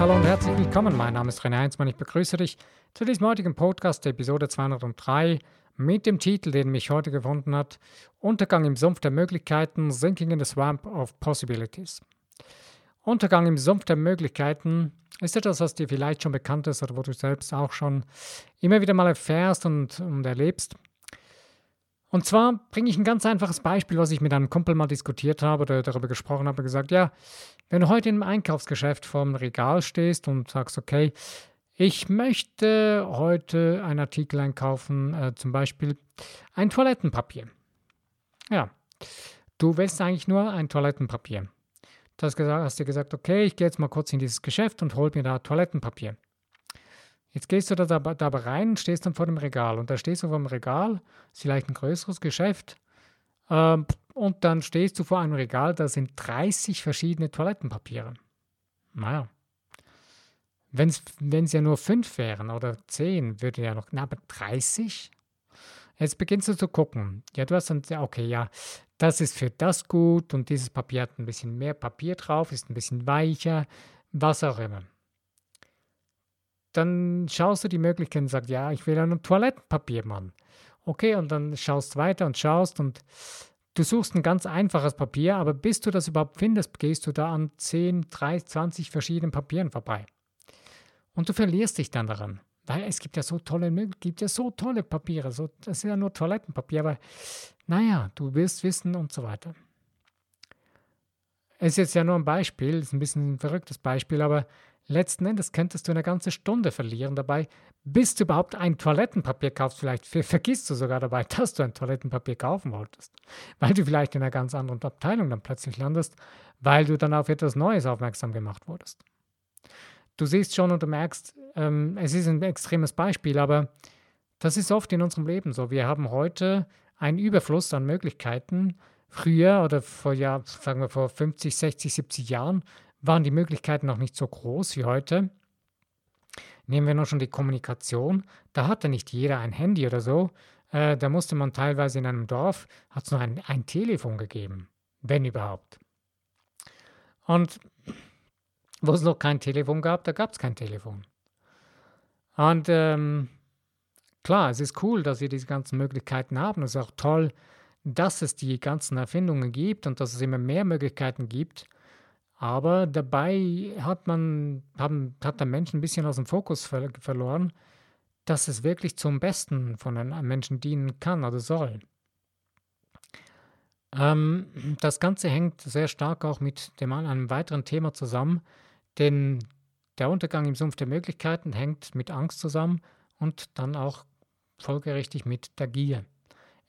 Hallo und herzlich willkommen. Mein Name ist René Heinzmann. Ich begrüße dich zu diesem heutigen Podcast, Episode 203, mit dem Titel, den mich heute gefunden hat: Untergang im Sumpf der Möglichkeiten, Sinking in the Swamp of Possibilities. Untergang im Sumpf der Möglichkeiten ist etwas, was dir vielleicht schon bekannt ist oder wo du selbst auch schon immer wieder mal erfährst und, und erlebst. Und zwar bringe ich ein ganz einfaches Beispiel, was ich mit einem Kumpel mal diskutiert habe oder darüber gesprochen habe, gesagt, ja, wenn du heute im Einkaufsgeschäft vorm Regal stehst und sagst, okay, ich möchte heute einen Artikel einkaufen, äh, zum Beispiel ein Toilettenpapier. Ja, du willst eigentlich nur ein Toilettenpapier. Du hast, gesagt, hast dir gesagt, okay, ich gehe jetzt mal kurz in dieses Geschäft und hol mir da Toilettenpapier. Jetzt gehst du da dabei rein und stehst dann vor dem Regal. Und da stehst du vor dem Regal, ist vielleicht ein größeres Geschäft. Ähm, und dann stehst du vor einem Regal, da sind 30 verschiedene Toilettenpapiere. Naja. Wenn es ja nur fünf wären oder zehn, würde ja noch. Na, aber 30? Jetzt beginnst du zu gucken. Ja, du hast dann, okay, ja, das ist für das gut und dieses Papier hat ein bisschen mehr Papier drauf, ist ein bisschen weicher, was auch immer dann schaust du die Möglichkeit und sagst, ja, ich will ein Toilettenpapier, Mann. Okay, und dann schaust weiter und schaust und du suchst ein ganz einfaches Papier, aber bis du das überhaupt findest, gehst du da an 10, 30, 20 verschiedenen Papieren vorbei. Und du verlierst dich dann daran. Weil es gibt ja so tolle, gibt ja so tolle Papiere. So, das ist ja nur Toilettenpapier, aber naja, du wirst wissen und so weiter. Es ist jetzt ja nur ein Beispiel, ist ein bisschen ein verrücktes Beispiel, aber Letzten Endes könntest du eine ganze Stunde verlieren dabei, bis du überhaupt ein Toilettenpapier kaufst. Vielleicht vergisst du sogar dabei, dass du ein Toilettenpapier kaufen wolltest, weil du vielleicht in einer ganz anderen Abteilung dann plötzlich landest, weil du dann auf etwas Neues aufmerksam gemacht wurdest. Du siehst schon und du merkst, ähm, es ist ein extremes Beispiel, aber das ist oft in unserem Leben so. Wir haben heute einen Überfluss an Möglichkeiten. Früher oder vor, ja, sagen wir vor 50, 60, 70 Jahren waren die Möglichkeiten noch nicht so groß wie heute. Nehmen wir noch schon die Kommunikation. Da hatte nicht jeder ein Handy oder so. Äh, da musste man teilweise in einem Dorf, hat es nur ein, ein Telefon gegeben, wenn überhaupt. Und wo es noch kein Telefon gab, da gab es kein Telefon. Und ähm, klar, es ist cool, dass wir diese ganzen Möglichkeiten haben. Es ist auch toll, dass es die ganzen Erfindungen gibt und dass es immer mehr Möglichkeiten gibt. Aber dabei hat man, haben, hat der Mensch ein bisschen aus dem Fokus ver verloren, dass es wirklich zum Besten von einem Menschen dienen kann oder soll. Ähm, das Ganze hängt sehr stark auch mit dem, einem weiteren Thema zusammen, denn der Untergang im Sumpf der Möglichkeiten hängt mit Angst zusammen und dann auch folgerichtig mit der Gier.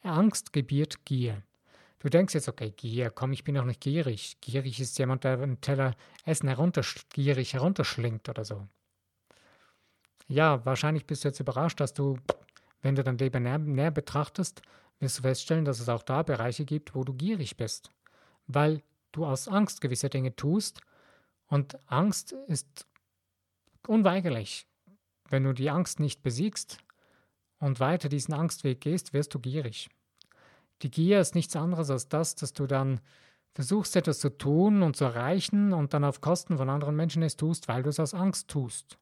Angst gebiert Gier. Du denkst jetzt, okay, Gier, komm, ich bin doch nicht gierig. Gierig ist jemand, der einen Teller Essen herunter, gierig herunterschlingt oder so. Ja, wahrscheinlich bist du jetzt überrascht, dass du, wenn du dein Leben näher, näher betrachtest, wirst du feststellen, dass es auch da Bereiche gibt, wo du gierig bist. Weil du aus Angst gewisse Dinge tust und Angst ist unweigerlich. Wenn du die Angst nicht besiegst und weiter diesen Angstweg gehst, wirst du gierig. Die Gier ist nichts anderes als das, dass du dann versuchst, etwas zu tun und zu erreichen und dann auf Kosten von anderen Menschen es tust, weil du es aus Angst tust.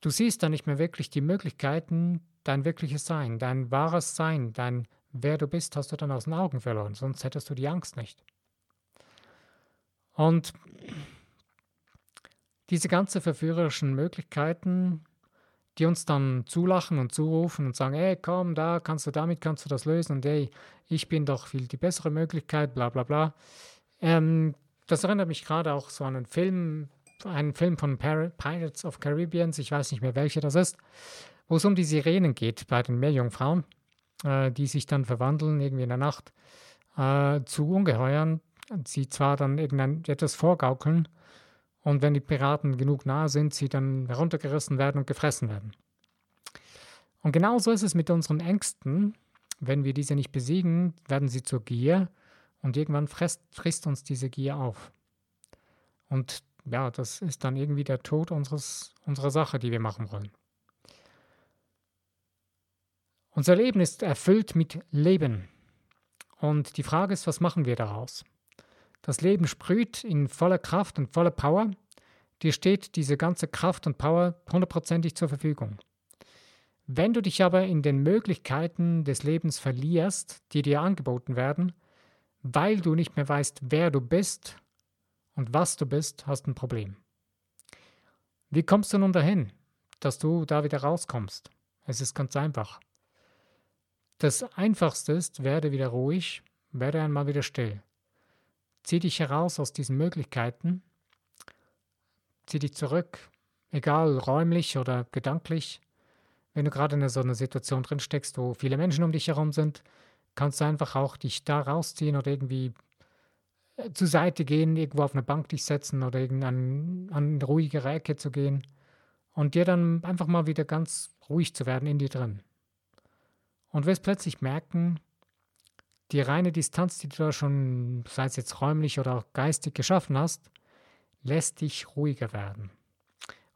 Du siehst dann nicht mehr wirklich die Möglichkeiten, dein wirkliches Sein, dein wahres Sein, dein Wer du bist, hast du dann aus den Augen verloren, sonst hättest du die Angst nicht. Und diese ganzen verführerischen Möglichkeiten die uns dann zulachen und zurufen und sagen, hey, komm, da kannst du damit kannst du das lösen und hey, ich bin doch viel die bessere Möglichkeit, bla bla bla. Ähm, das erinnert mich gerade auch so an einen Film, einen Film von Pirates of Caribbean, ich weiß nicht mehr welcher das ist, wo es um die Sirenen geht bei den Meerjungfrauen, äh, die sich dann verwandeln irgendwie in der Nacht äh, zu Ungeheuern, sie zwar dann irgendein etwas vorgaukeln, und wenn die Piraten genug nahe sind, sie dann heruntergerissen werden und gefressen werden. Und genauso ist es mit unseren Ängsten. Wenn wir diese nicht besiegen, werden sie zur Gier und irgendwann frisst, frisst uns diese Gier auf. Und ja, das ist dann irgendwie der Tod unseres, unserer Sache, die wir machen wollen. Unser Leben ist erfüllt mit Leben. Und die Frage ist, was machen wir daraus? Das Leben sprüht in voller Kraft und voller Power. Dir steht diese ganze Kraft und Power hundertprozentig zur Verfügung. Wenn du dich aber in den Möglichkeiten des Lebens verlierst, die dir angeboten werden, weil du nicht mehr weißt, wer du bist und was du bist, hast du ein Problem. Wie kommst du nun dahin, dass du da wieder rauskommst? Es ist ganz einfach. Das Einfachste ist, werde wieder ruhig, werde einmal wieder still. Zieh dich heraus aus diesen Möglichkeiten, zieh dich zurück, egal räumlich oder gedanklich. Wenn du gerade in so einer Situation drin steckst, wo viele Menschen um dich herum sind, kannst du einfach auch dich da rausziehen oder irgendwie äh, zur Seite gehen, irgendwo auf eine Bank dich setzen oder irgendein an eine ruhigere Ecke zu gehen und dir dann einfach mal wieder ganz ruhig zu werden in dir drin. Und wirst plötzlich merken, die reine Distanz, die du da schon, sei es jetzt räumlich oder auch geistig geschaffen hast, lässt dich ruhiger werden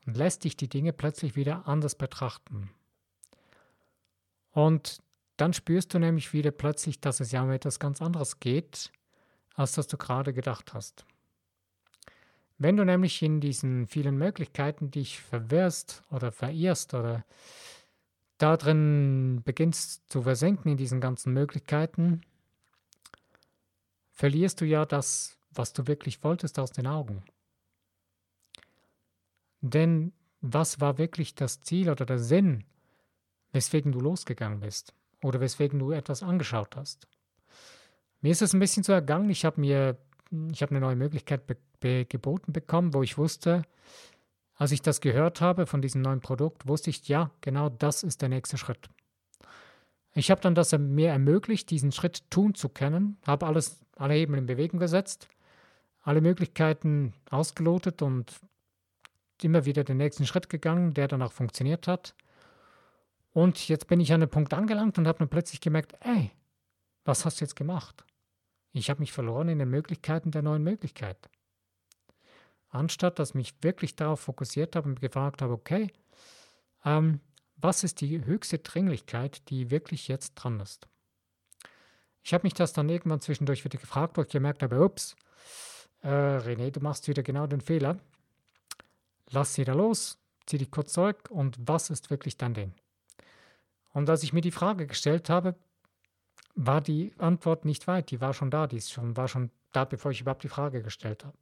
und lässt dich die Dinge plötzlich wieder anders betrachten. Und dann spürst du nämlich wieder plötzlich, dass es ja um etwas ganz anderes geht, als das du gerade gedacht hast. Wenn du nämlich in diesen vielen Möglichkeiten dich verwirrst oder verirrst oder da drin beginnst zu versenken in diesen ganzen Möglichkeiten, verlierst du ja das, was du wirklich wolltest, aus den Augen. Denn was war wirklich das Ziel oder der Sinn, weswegen du losgegangen bist oder weswegen du etwas angeschaut hast? Mir ist es ein bisschen so ergangen, ich habe mir ich habe eine neue Möglichkeit be be geboten bekommen, wo ich wusste, als ich das gehört habe von diesem neuen Produkt, wusste ich, ja, genau das ist der nächste Schritt. Ich habe dann das mir ermöglicht, diesen Schritt tun zu können, habe alles, alle Hebel in Bewegung gesetzt, alle Möglichkeiten ausgelotet und immer wieder den nächsten Schritt gegangen, der dann auch funktioniert hat. Und jetzt bin ich an den Punkt angelangt und habe mir plötzlich gemerkt, ey, was hast du jetzt gemacht? Ich habe mich verloren in den Möglichkeiten der neuen Möglichkeit. Anstatt dass ich mich wirklich darauf fokussiert habe und gefragt habe, okay, ähm, was ist die höchste Dringlichkeit, die wirklich jetzt dran ist? Ich habe mich das dann irgendwann zwischendurch wieder gefragt, wo ich gemerkt habe, ups, äh, René, du machst wieder genau den Fehler. Lass sie da los, zieh dich kurz zurück und was ist wirklich dein Ding? Und als ich mir die Frage gestellt habe, war die Antwort nicht weit, die war schon da, die ist schon, war schon da, bevor ich überhaupt die Frage gestellt habe.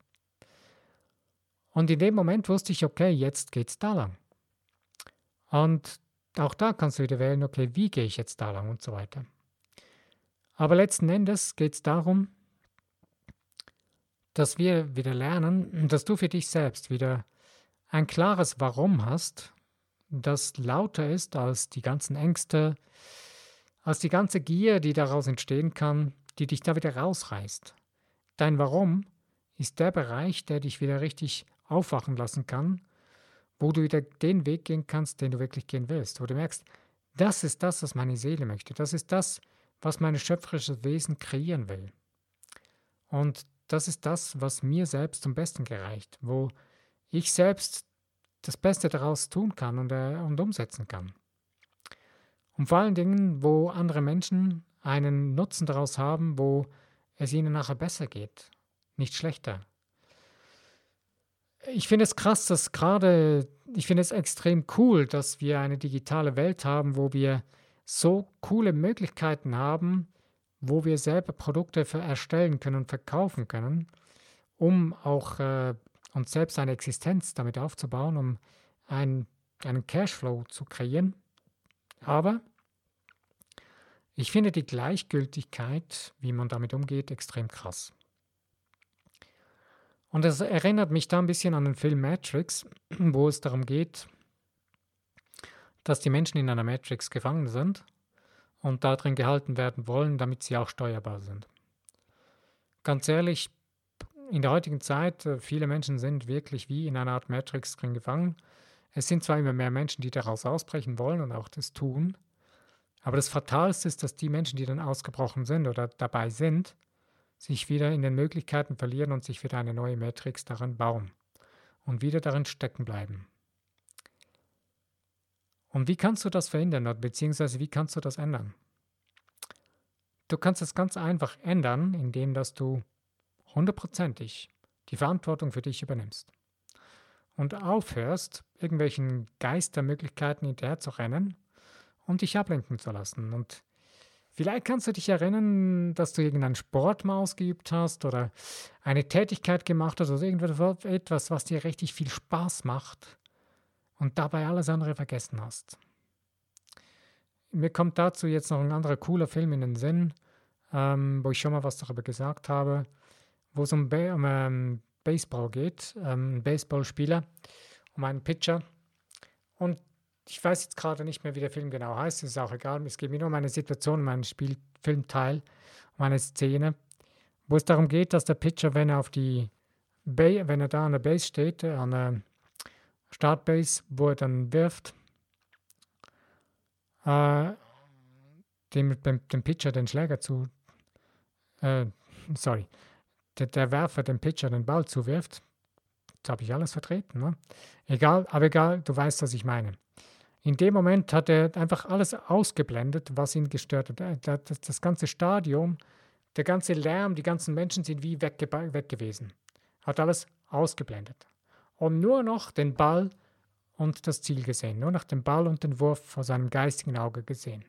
Und in dem Moment wusste ich, okay, jetzt geht's da lang. Und auch da kannst du wieder wählen, okay, wie gehe ich jetzt da lang und so weiter. Aber letzten Endes geht es darum, dass wir wieder lernen, dass du für dich selbst wieder ein klares Warum hast, das lauter ist als die ganzen Ängste, als die ganze Gier, die daraus entstehen kann, die dich da wieder rausreißt. Dein Warum ist der Bereich, der dich wieder richtig aufwachen lassen kann, wo du wieder den Weg gehen kannst, den du wirklich gehen willst, wo du merkst, das ist das, was meine Seele möchte, das ist das, was mein schöpferisches Wesen kreieren will. Und das ist das, was mir selbst zum Besten gereicht, wo ich selbst das Beste daraus tun kann und, äh, und umsetzen kann. Und vor allen Dingen, wo andere Menschen einen Nutzen daraus haben, wo es ihnen nachher besser geht, nicht schlechter. Ich finde es krass, dass gerade, ich finde es extrem cool, dass wir eine digitale Welt haben, wo wir so coole Möglichkeiten haben, wo wir selber Produkte erstellen können und verkaufen können, um auch äh, uns selbst eine Existenz damit aufzubauen, um ein, einen Cashflow zu kreieren. Aber ich finde die Gleichgültigkeit, wie man damit umgeht, extrem krass. Und das erinnert mich da ein bisschen an den Film Matrix, wo es darum geht, dass die Menschen in einer Matrix gefangen sind und darin gehalten werden wollen, damit sie auch steuerbar sind. Ganz ehrlich, in der heutigen Zeit, äh, viele Menschen sind wirklich wie in einer Art Matrix drin gefangen. Es sind zwar immer mehr Menschen, die daraus ausbrechen wollen und auch das tun, aber das Fatalste ist, dass die Menschen, die dann ausgebrochen sind oder dabei sind, sich wieder in den Möglichkeiten verlieren und sich wieder eine neue Matrix daran bauen und wieder darin stecken bleiben. Und wie kannst du das verhindern, beziehungsweise wie kannst du das ändern? Du kannst es ganz einfach ändern, indem dass du hundertprozentig die Verantwortung für dich übernimmst. und aufhörst, irgendwelchen Geistermöglichkeiten hinterher zu rennen und dich ablenken zu lassen. Und vielleicht kannst du dich erinnern, dass du irgendeinen Sport mal ausgeübt hast oder eine Tätigkeit gemacht hast oder irgendetwas, was dir richtig viel Spaß macht und dabei alles andere vergessen hast. Mir kommt dazu jetzt noch ein anderer cooler Film in den Sinn, ähm, wo ich schon mal was darüber gesagt habe, wo es um, um ähm, Baseball geht, ähm, ein Baseballspieler, um einen Pitcher. Und ich weiß jetzt gerade nicht mehr, wie der Film genau heißt, ist auch egal. Es geht mir nur um eine Situation, um einen Spielfilmteil, um eine Szene, wo es darum geht, dass der Pitcher, wenn er auf die Bay, wenn er da an der Base steht, äh, an der Startbase, wo er dann wirft, äh, dem, dem, dem Pitcher den Schläger zu, äh, sorry, der, der Werfer dem Pitcher den Ball zuwirft. Jetzt habe ich alles vertreten. Ne? Egal, aber egal, du weißt, was ich meine. In dem Moment hat er einfach alles ausgeblendet, was ihn gestört hat. Das, das ganze Stadion, der ganze Lärm, die ganzen Menschen sind wie weg, weg gewesen. Hat alles ausgeblendet. Und nur noch den Ball und das Ziel gesehen. Nur noch den Ball und den Wurf vor seinem geistigen Auge gesehen.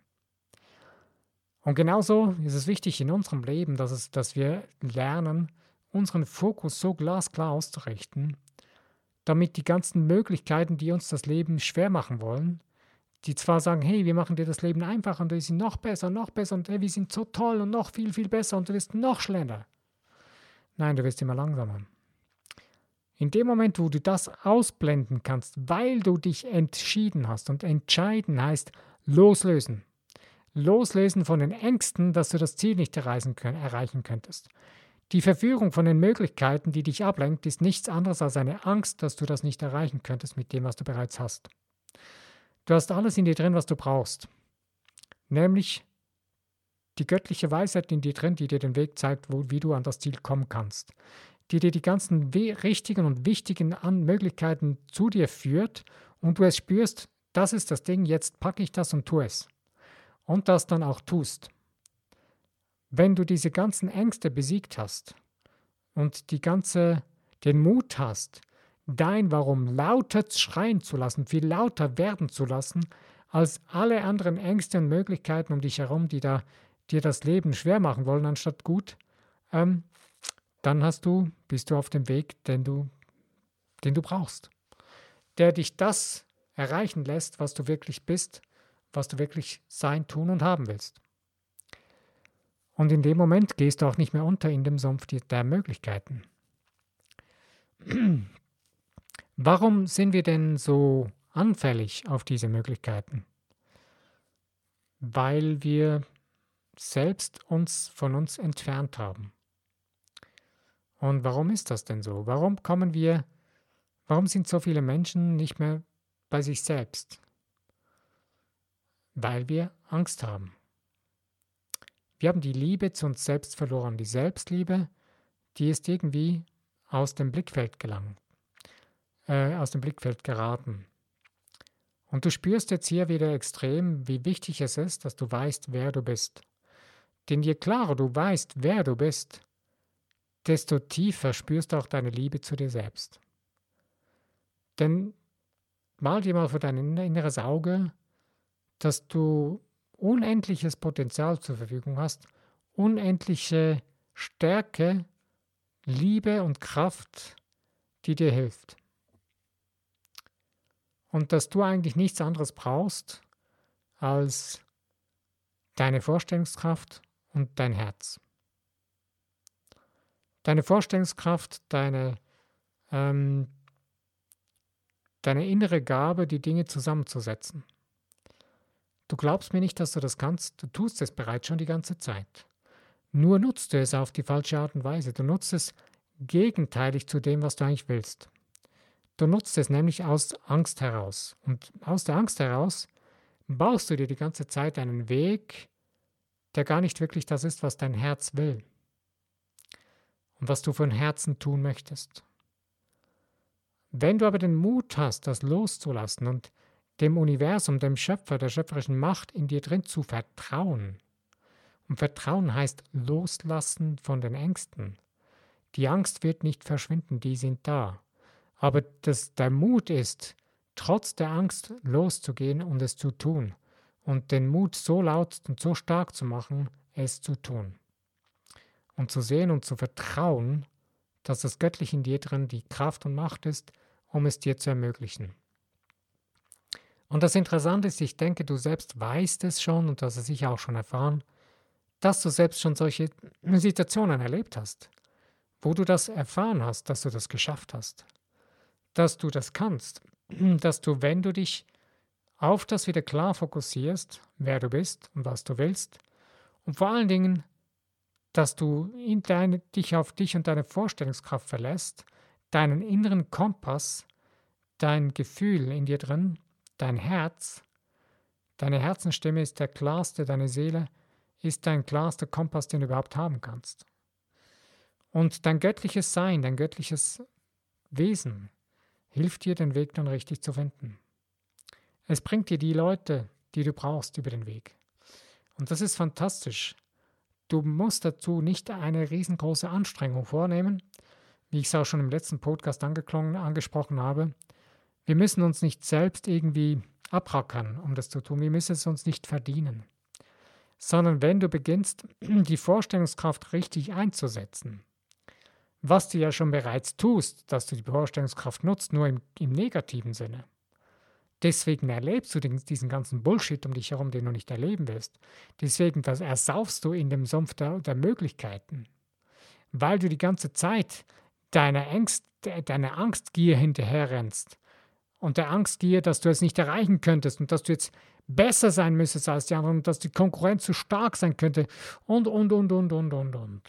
Und genauso ist es wichtig in unserem Leben, dass, es, dass wir lernen, unseren Fokus so glasklar auszurichten, damit die ganzen Möglichkeiten, die uns das Leben schwer machen wollen, die zwar sagen, hey, wir machen dir das Leben einfacher und wir sind noch besser, noch besser und hey, wir sind so toll und noch viel, viel besser und du wirst noch schneller. Nein, du wirst immer langsamer. In dem Moment, wo du das ausblenden kannst, weil du dich entschieden hast und entscheiden heißt loslösen. Loslösen von den Ängsten, dass du das Ziel nicht erreichen, erreichen könntest. Die Verführung von den Möglichkeiten, die dich ablenkt, ist nichts anderes als eine Angst, dass du das nicht erreichen könntest mit dem, was du bereits hast. Du hast alles in dir drin, was du brauchst. Nämlich die göttliche Weisheit in dir drin, die dir den Weg zeigt, wo, wie du an das Ziel kommen kannst. Die dir die ganzen richtigen und wichtigen Möglichkeiten zu dir führt und du es spürst, das ist das Ding, jetzt packe ich das und tue es. Und das dann auch tust. Wenn du diese ganzen Ängste besiegt hast und die ganze, den Mut hast, dein Warum lauter schreien zu lassen, viel lauter werden zu lassen, als alle anderen Ängste und Möglichkeiten um dich herum, die da dir das Leben schwer machen wollen, anstatt gut, ähm, dann hast du, bist du auf dem Weg, den du, den du brauchst. Der dich das erreichen lässt, was du wirklich bist, was du wirklich sein, tun und haben willst. Und in dem Moment gehst du auch nicht mehr unter in dem Sumpf der Möglichkeiten. Warum sind wir denn so anfällig auf diese Möglichkeiten? Weil wir selbst uns von uns entfernt haben. Und warum ist das denn so? Warum kommen wir, warum sind so viele Menschen nicht mehr bei sich selbst? Weil wir Angst haben. Wir haben die Liebe zu uns selbst verloren. Die Selbstliebe, die ist irgendwie aus dem Blickfeld gelangt, äh, aus dem Blickfeld geraten. Und du spürst jetzt hier wieder extrem, wie wichtig es ist, dass du weißt, wer du bist. Denn je klarer du weißt, wer du bist, desto tiefer spürst du auch deine Liebe zu dir selbst. Denn mal dir mal vor dein inneres Auge, dass du unendliches Potenzial zur Verfügung hast, unendliche Stärke, Liebe und Kraft, die dir hilft. Und dass du eigentlich nichts anderes brauchst als deine Vorstellungskraft und dein Herz. Deine Vorstellungskraft, deine, ähm, deine innere Gabe, die Dinge zusammenzusetzen. Du glaubst mir nicht, dass du das kannst, du tust es bereits schon die ganze Zeit. Nur nutzt du es auf die falsche Art und Weise. Du nutzt es gegenteilig zu dem, was du eigentlich willst. Du nutzt es nämlich aus Angst heraus. Und aus der Angst heraus baust du dir die ganze Zeit einen Weg, der gar nicht wirklich das ist, was dein Herz will und was du von Herzen tun möchtest. Wenn du aber den Mut hast, das loszulassen und dem Universum, dem Schöpfer, der schöpferischen Macht in dir drin zu vertrauen. Und Vertrauen heißt loslassen von den Ängsten. Die Angst wird nicht verschwinden, die sind da. Aber dass der Mut ist, trotz der Angst loszugehen und es zu tun und den Mut so laut und so stark zu machen, es zu tun. Und zu sehen und zu vertrauen, dass das Göttliche in dir drin die Kraft und Macht ist, um es dir zu ermöglichen. Und das Interessante ist, ich denke, du selbst weißt es schon und hast es sicher auch schon erfahren, dass du selbst schon solche Situationen erlebt hast, wo du das erfahren hast, dass du das geschafft hast, dass du das kannst, dass du, wenn du dich auf das wieder klar fokussierst, wer du bist und was du willst, und vor allen Dingen, dass du deine, dich auf dich und deine Vorstellungskraft verlässt, deinen inneren Kompass, dein Gefühl in dir drin, dein Herz, deine Herzenstimme ist der klarste, deine Seele ist dein klarster Kompass, den du überhaupt haben kannst. Und dein göttliches Sein, dein göttliches Wesen hilft dir, den Weg dann richtig zu finden. Es bringt dir die Leute, die du brauchst, über den Weg. Und das ist fantastisch. Du musst dazu nicht eine riesengroße Anstrengung vornehmen, wie ich es auch schon im letzten Podcast angesprochen habe. Wir müssen uns nicht selbst irgendwie abrackern, um das zu tun. Wir müssen es uns nicht verdienen. Sondern wenn du beginnst, die Vorstellungskraft richtig einzusetzen, was du ja schon bereits tust, dass du die Vorstellungskraft nutzt, nur im, im negativen Sinne. Deswegen erlebst du den, diesen ganzen Bullshit um dich herum, den du nicht erleben willst. Deswegen ersaufst du in dem Sumpf der, der Möglichkeiten. Weil du die ganze Zeit deiner, Angst, deiner Angstgier hinterherrennst und der Angstgier, dass du es nicht erreichen könntest und dass du jetzt besser sein müsstest als die anderen und dass die Konkurrenz zu stark sein könnte und, und, und, und, und, und, und.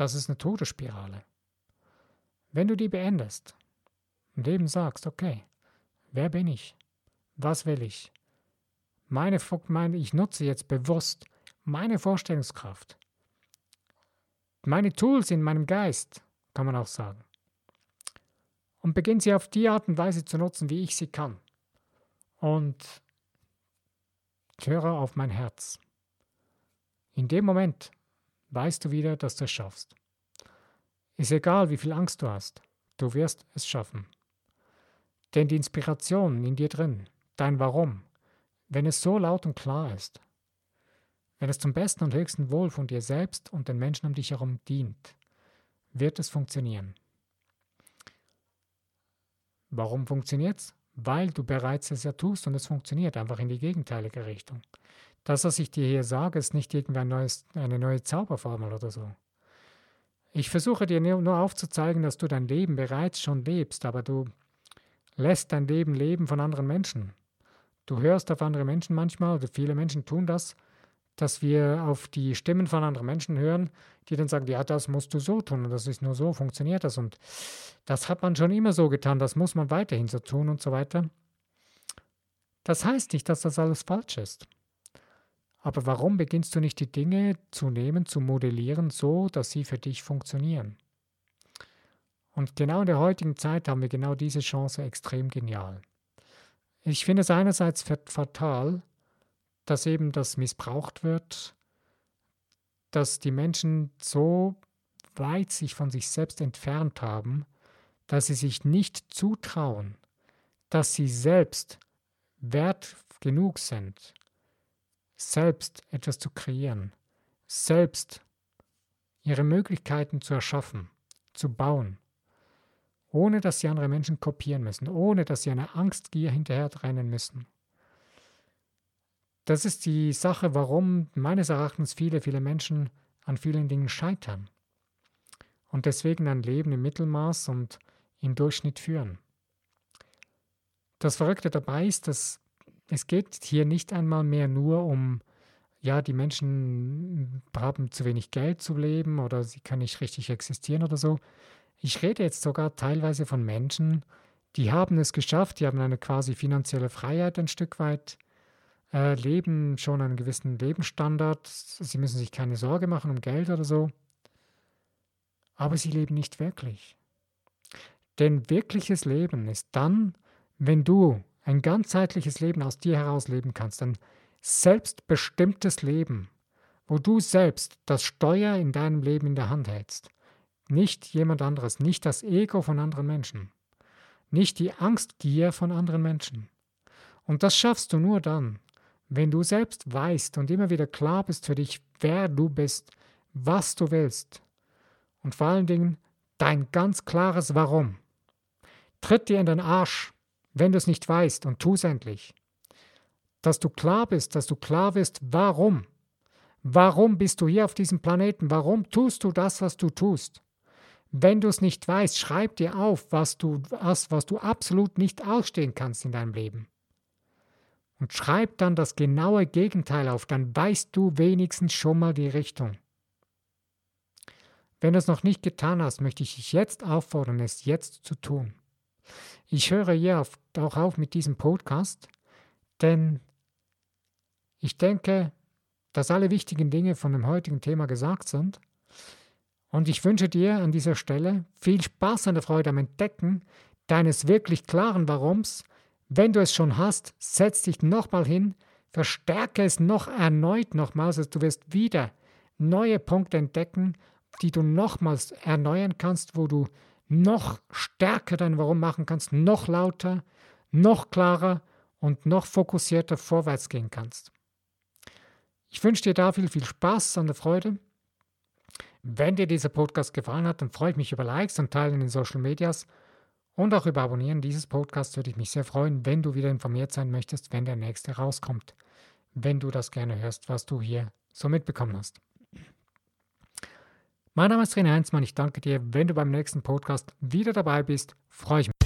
Das ist eine Todesspirale. Wenn du die beendest und eben sagst, okay, wer bin ich? Was will ich? Meine, meine, ich nutze jetzt bewusst meine Vorstellungskraft. Meine Tools in meinem Geist, kann man auch sagen und beginne sie auf die Art und Weise zu nutzen, wie ich sie kann. Und höre auf mein Herz. In dem Moment weißt du wieder, dass du es schaffst. Ist egal, wie viel Angst du hast, du wirst es schaffen. Denn die Inspiration in dir drin, dein Warum, wenn es so laut und klar ist, wenn es zum besten und höchsten Wohl von dir selbst und den Menschen um dich herum dient, wird es funktionieren. Warum funktioniert es? Weil du bereits es ja tust und es funktioniert einfach in die gegenteilige Richtung. Das, was ich dir hier sage, ist nicht irgendein neues, eine neue Zauberformel oder so. Ich versuche dir nur aufzuzeigen, dass du dein Leben bereits schon lebst, aber du lässt dein Leben leben von anderen Menschen. Du hörst auf andere Menschen manchmal, oder viele Menschen tun das, dass wir auf die Stimmen von anderen Menschen hören, die dann sagen, ja, das musst du so tun und das ist nur so, funktioniert das und das hat man schon immer so getan, das muss man weiterhin so tun und so weiter. Das heißt nicht, dass das alles falsch ist. Aber warum beginnst du nicht die Dinge zu nehmen, zu modellieren, so dass sie für dich funktionieren? Und genau in der heutigen Zeit haben wir genau diese Chance extrem genial. Ich finde es einerseits fatal, dass eben das missbraucht wird, dass die Menschen so weit sich von sich selbst entfernt haben, dass sie sich nicht zutrauen, dass sie selbst wert genug sind, selbst etwas zu kreieren, selbst ihre Möglichkeiten zu erschaffen, zu bauen, ohne dass sie andere Menschen kopieren müssen, ohne dass sie einer Angstgier hinterherrennen müssen. Das ist die Sache, warum meines Erachtens viele, viele Menschen an vielen Dingen scheitern und deswegen ein Leben im Mittelmaß und im Durchschnitt führen. Das Verrückte dabei ist, dass es geht hier nicht einmal mehr nur um, ja, die Menschen haben zu wenig Geld zu leben oder sie können nicht richtig existieren oder so. Ich rede jetzt sogar teilweise von Menschen, die haben es geschafft, die haben eine quasi finanzielle Freiheit ein Stück weit, äh, leben schon einen gewissen Lebensstandard. Sie müssen sich keine Sorge machen um Geld oder so. Aber sie leben nicht wirklich. Denn wirkliches Leben ist dann, wenn du ein ganzheitliches Leben aus dir heraus leben kannst, ein selbstbestimmtes Leben, wo du selbst das Steuer in deinem Leben in der Hand hältst. nicht jemand anderes, nicht das Ego von anderen Menschen, nicht die Angstgier von anderen Menschen. Und das schaffst du nur dann, wenn du selbst weißt und immer wieder klar bist für dich, wer du bist, was du willst und vor allen Dingen dein ganz klares Warum. Tritt dir in den Arsch, wenn du es nicht weißt und tu es endlich. Dass du klar bist, dass du klar bist, warum. Warum bist du hier auf diesem Planeten? Warum tust du das, was du tust? Wenn du es nicht weißt, schreib dir auf, was du hast, was du absolut nicht ausstehen kannst in deinem Leben. Und schreib dann das genaue Gegenteil auf, dann weißt du wenigstens schon mal die Richtung. Wenn du es noch nicht getan hast, möchte ich dich jetzt auffordern, es jetzt zu tun. Ich höre hier auch auf mit diesem Podcast, denn ich denke, dass alle wichtigen Dinge von dem heutigen Thema gesagt sind. Und ich wünsche dir an dieser Stelle viel Spaß und Freude am Entdecken deines wirklich klaren Warums. Wenn du es schon hast, setz dich nochmal hin, verstärke es noch erneut nochmals, also du wirst wieder neue Punkte entdecken, die du nochmals erneuern kannst, wo du noch stärker dein Warum machen kannst, noch lauter, noch klarer und noch fokussierter vorwärts gehen kannst. Ich wünsche dir da viel, viel Spaß und Freude. Wenn dir dieser Podcast gefallen hat, dann freue ich mich über Likes und Teilen in den Social Medias und auch über Abonnieren dieses Podcasts würde ich mich sehr freuen, wenn du wieder informiert sein möchtest, wenn der nächste rauskommt. Wenn du das gerne hörst, was du hier so mitbekommen hast. Mein Name ist René Heinzmann. Ich danke dir. Wenn du beim nächsten Podcast wieder dabei bist, freue ich mich.